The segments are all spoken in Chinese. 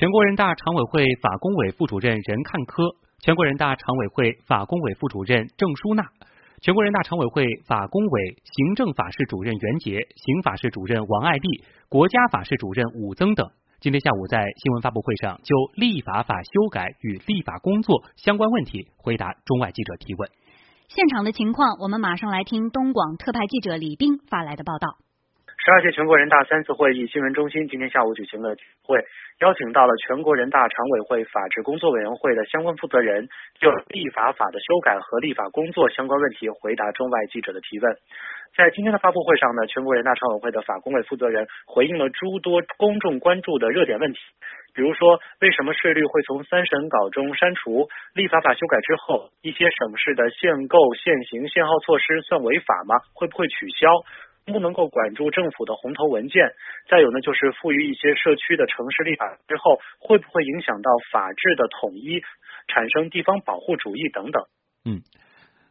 全国人大常委会法工委副主任任看科，全国人大常委会法工委副主任郑淑娜，全国人大常委会法工委行政法室主任袁杰、刑法室主任王爱丽、国家法室主任武增等，今天下午在新闻发布会上就立法法修改与立法工作相关问题回答中外记者提问。现场的情况，我们马上来听东广特派记者李斌发来的报道。十二届全国人大三次会议新闻中心今天下午举行了会，邀请到了全国人大常委会法制工作委员会的相关负责人，就立法法的修改和立法工作相关问题回答中外记者的提问。在今天的发布会上呢，全国人大常委会的法工委负责人回应了诸多公众关注的热点问题，比如说为什么税率会从三审稿中删除？立法法修改之后，一些省市的限购、限行、限号措施算违法吗？会不会取消？不能够管住政府的红头文件？再有呢，就是赋予一些社区的城市立法之后，会不会影响到法治的统一，产生地方保护主义等等？嗯，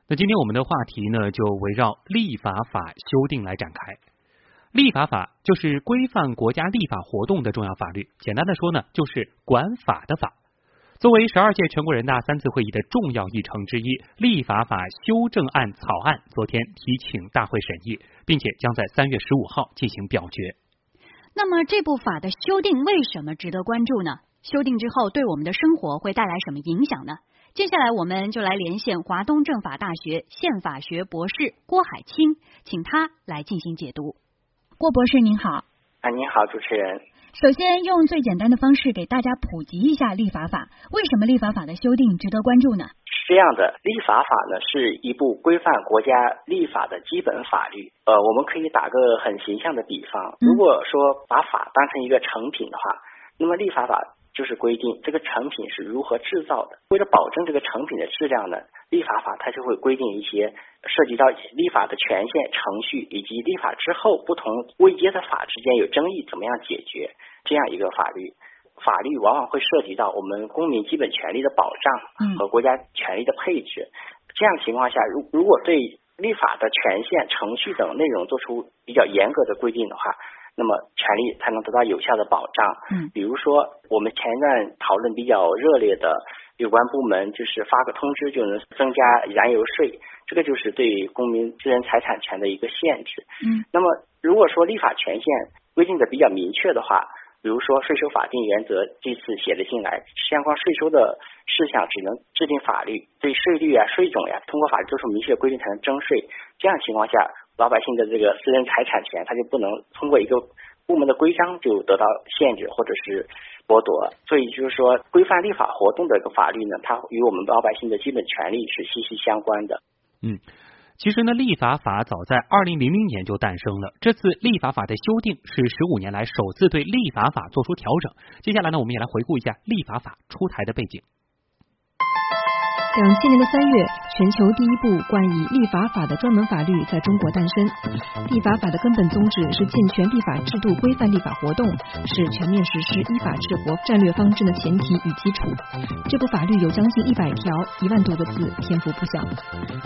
那今天我们的话题呢，就围绕立法法修订来展开。立法法就是规范国家立法活动的重要法律，简单的说呢，就是管法的法。作为十二届全国人大三次会议的重要议程之一，立法法修正案草案昨天提请大会审议，并且将在三月十五号进行表决。那么这部法的修订为什么值得关注呢？修订之后对我们的生活会带来什么影响呢？接下来我们就来连线华东政法大学宪法学博士郭海清，请他来进行解读。郭博士您好。啊，您好，主持人。首先，用最简单的方式给大家普及一下立法法。为什么立法法的修订值得关注呢？是这样的，立法法呢是一部规范国家立法的基本法律。呃，我们可以打个很形象的比方，如果说把法当成一个成品的话，那么立法法。就是规定这个成品是如何制造的。为了保证这个成品的质量呢，立法法它就会规定一些涉及到立法的权限、程序以及立法之后不同位阶的法之间有争议怎么样解决这样一个法律。法律往往会涉及到我们公民基本权利的保障和国家权利的配置。这样情况下，如如果对立法的权限、程序等内容做出比较严格的规定的话。那么权利才能得到有效的保障。嗯，比如说我们前一段讨论比较热烈的有关部门，就是发个通知就能增加燃油税，这个就是对公民私人财产权的一个限制。嗯，那么如果说立法权限规定的比较明确的话，比如说税收法定原则这次写了进来，相关税收的事项只能制定法律，对税率啊、税种呀，通过法律做出明确规定才能征税。这样情况下。老百姓的这个私人财产权，他就不能通过一个部门的规章就得到限制或者是剥夺。所以就是说，规范立法活动的一个法律呢，它与我们老百姓的基本权利是息息相关的。嗯，其实呢，立法法早在二零零零年就诞生了。这次立法法的修订是十五年来首次对立法法做出调整。接下来呢，我们也来回顾一下立法法出台的背景。两千年的三月，全球第一部冠以立法法的专门法律在中国诞生。立法法的根本宗旨是健全立法制度，规范立法活动，是全面实施依法治国战略方针的前提与基础。这部法律有将近一百条，一万多个字，篇幅不小。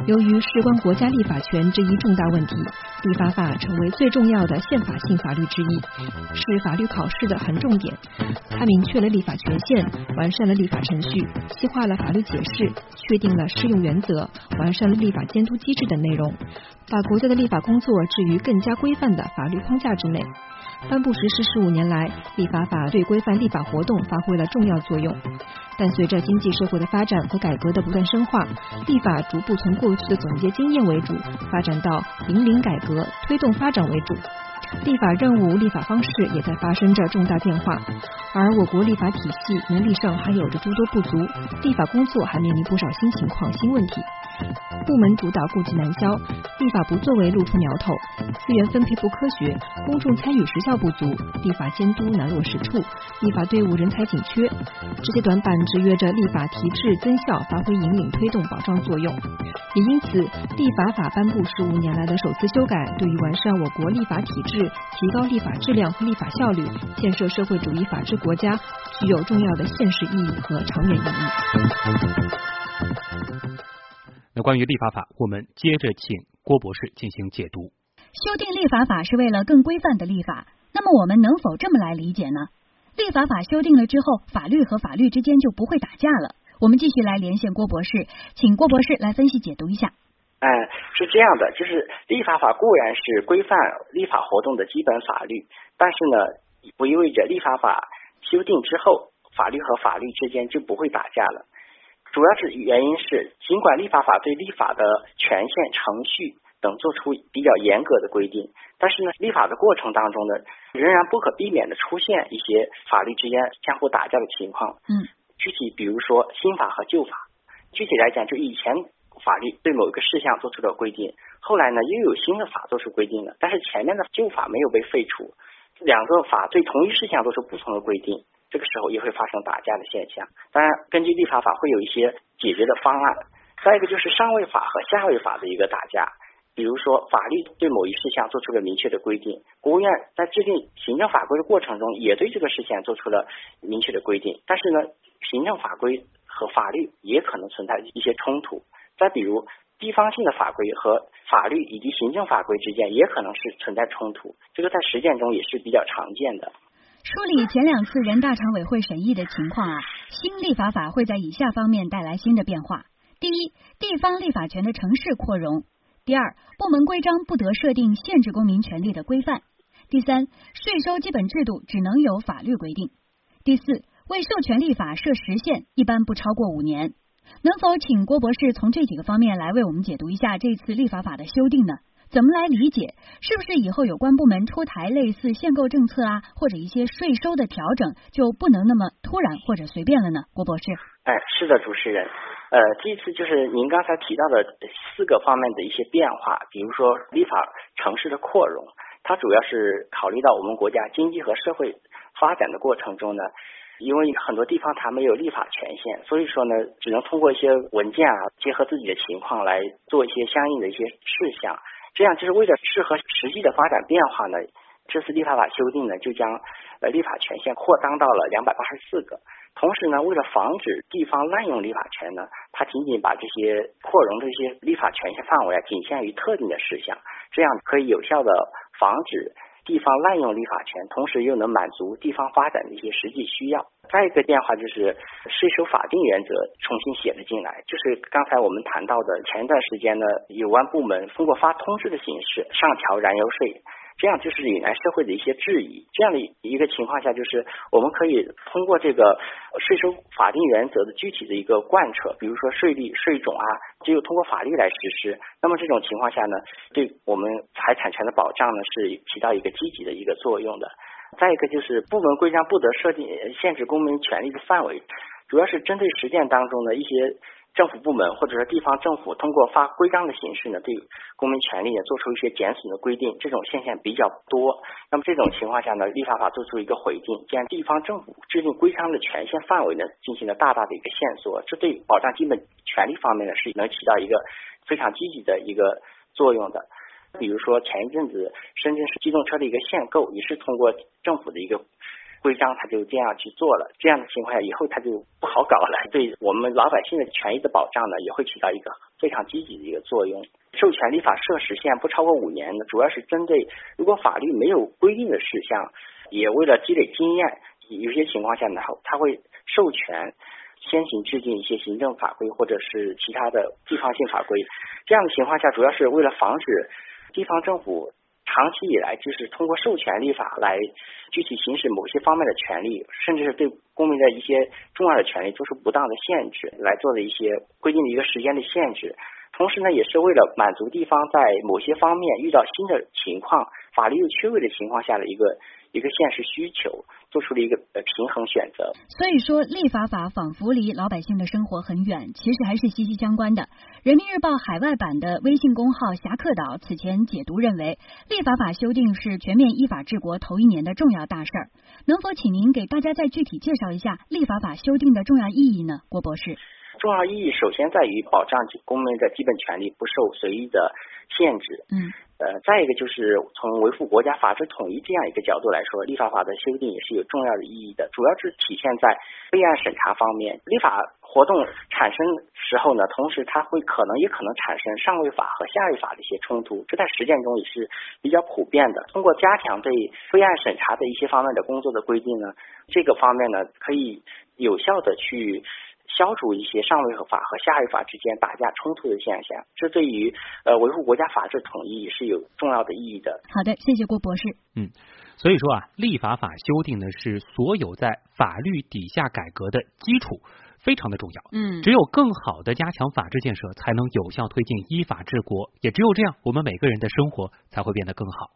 由于事关国家立法权这一重大问题，立法法成为最重要的宪法性法律之一，是法律考试的横重点。它明确了立法权限，完善了立法程序，细化了法律解释。确定了适用原则，完善了立法监督机制等内容，把国家的立法工作置于更加规范的法律框架之内。颁布实施十五年来，立法法对规范立法活动发挥了重要作用。但随着经济社会的发展和改革的不断深化，立法逐步从过去的总结经验为主，发展到引领改革、推动发展为主。立法任务、立法方式也在发生着重大变化，而我国立法体系能力上还有着诸多不足，立法工作还面临不少新情况、新问题。部门主导顾忌难消，立法不作为露出苗头，资源分配不科学，公众参与时效不足，立法监督难落实处，立法队伍人才紧缺，这些短板制约着立法提质增效，发挥引领推动保障作用。也因此，立法法颁布十五年来的首次修改，对于完善我国立法体制、提高立法质量和立法效率、建设社会主义法治国家，具有重要的现实意义和长远意义。那关于立法法，我们接着请郭博士进行解读。修订立法法是为了更规范的立法，那么我们能否这么来理解呢？立法法修订了之后，法律和法律之间就不会打架了。我们继续来连线郭博士，请郭博士来分析解读一下。嗯，是这样的，就是立法法固然是规范立法活动的基本法律，但是呢，不意味着立法法修订之后，法律和法律之间就不会打架了。主要是原因是，尽管立法法对立法的权限、程序等做出比较严格的规定，但是呢，立法的过程当中呢，仍然不可避免的出现一些法律之间相互打架的情况。嗯，具体比如说新法和旧法，具体来讲，就以前。法律对某一个事项做出了规定，后来呢又有新的法做出规定了，但是前面的旧法没有被废除，两个法对同一事项做出不同的规定，这个时候也会发生打架的现象。当然，根据立法法会有一些解决的方案。再一个就是上位法和下位法的一个打架，比如说法律对某一事项做出了明确的规定，国务院在制定行政法规的过程中也对这个事项做出了明确的规定，但是呢，行政法规和法律也可能存在一些冲突。再比如，地方性的法规和法律以及行政法规之间也可能是存在冲突，这个在实践中也是比较常见的。梳理前两次人大常委会审议的情况啊，新立法法会在以下方面带来新的变化：第一，地方立法权的城市扩容；第二，部门规章不得设定限制公民权利的规范；第三，税收基本制度只能有法律规定；第四，为授权立法设时限，一般不超过五年。能否请郭博士从这几个方面来为我们解读一下这次立法法的修订呢？怎么来理解？是不是以后有关部门出台类似限购政策啊，或者一些税收的调整，就不能那么突然或者随便了呢？郭博士，哎，是的，主持人，呃，这次就是您刚才提到的四个方面的一些变化，比如说立法城市的扩容，它主要是考虑到我们国家经济和社会发展的过程中呢。因为很多地方它没有立法权限，所以说呢，只能通过一些文件啊，结合自己的情况来做一些相应的一些事项。这样就是为了适合实际的发展变化呢，这次立法法修订呢，就将呃立法权限扩张到了两百八十四个。同时呢，为了防止地方滥用立法权呢，它仅仅把这些扩容这些立法权限范围啊，仅限于特定的事项，这样可以有效的防止。地方滥用立法权，同时又能满足地方发展的一些实际需要。再一个变化就是税收法定原则重新写了进来，就是刚才我们谈到的，前一段时间呢，有关部门通过发通知的形式上调燃油税。这样就是引来社会的一些质疑。这样的一个情况下，就是我们可以通过这个税收法定原则的具体的一个贯彻，比如说税率、税种啊，只有通过法律来实施。那么这种情况下呢，对我们财产权的保障呢，是起到一个积极的一个作用的。再一个就是部门规章不得设定限制公民权利的范围，主要是针对实践当中的一些。政府部门或者说地方政府通过发规章的形式呢，对公民权利也做出一些减损的规定，这种现象比较多。那么这种情况下呢，立法法做出一个回应，将地方政府制定规章的权限范围呢，进行了大大的一个限缩，这对保障基本权利方面呢，是能起到一个非常积极的一个作用的。比如说前一阵子深圳市机动车的一个限购，也是通过政府的一个。规章他就这样去做了，这样的情况下以后他就不好搞了，对我们老百姓的权益的保障呢，也会起到一个非常积极的一个作用。授权立法设时限不超过五年呢，主要是针对如果法律没有规定的事项，也为了积累经验，有些情况下呢，他会授权先行制定一些行政法规或者是其他的地方性法规。这样的情况下，主要是为了防止地方政府。长期以来，就是通过授权立法来具体行使某些方面的权利，甚至是对公民的一些重要的权利做出不当的限制，来做的一些规定的一个时间的限制。同时呢，也是为了满足地方在某些方面遇到新的情况，法律又缺位的情况下的一个。一个现实需求，做出了一个呃平衡选择。所以说，立法法仿佛离老百姓的生活很远，其实还是息息相关的。人民日报海外版的微信公号侠客岛此前解读认为，立法法修订是全面依法治国头一年的重要大事儿。能否请您给大家再具体介绍一下立法法修订的重要意义呢？郭博士，重要意义首先在于保障公民的基本权利不受随意的限制。嗯。呃，再一个就是从维护国家法治统一这样一个角度来说，立法法的修订也是有重要的意义的，主要是体现在备案审查方面。立法活动产生时候呢，同时它会可能也可能产生上位法和下位法的一些冲突，这在实践中也是比较普遍的。通过加强对备案审查的一些方面的工作的规定呢，这个方面呢可以有效的去。消除一些上位法和下位法之间打架冲突的现象，这对于呃维护国家法治统一是有重要的意义的。好的，谢谢郭博士。嗯，所以说啊，立法法修订呢是所有在法律底下改革的基础，非常的重要。嗯，只有更好的加强法治建设，才能有效推进依法治国，也只有这样，我们每个人的生活才会变得更好。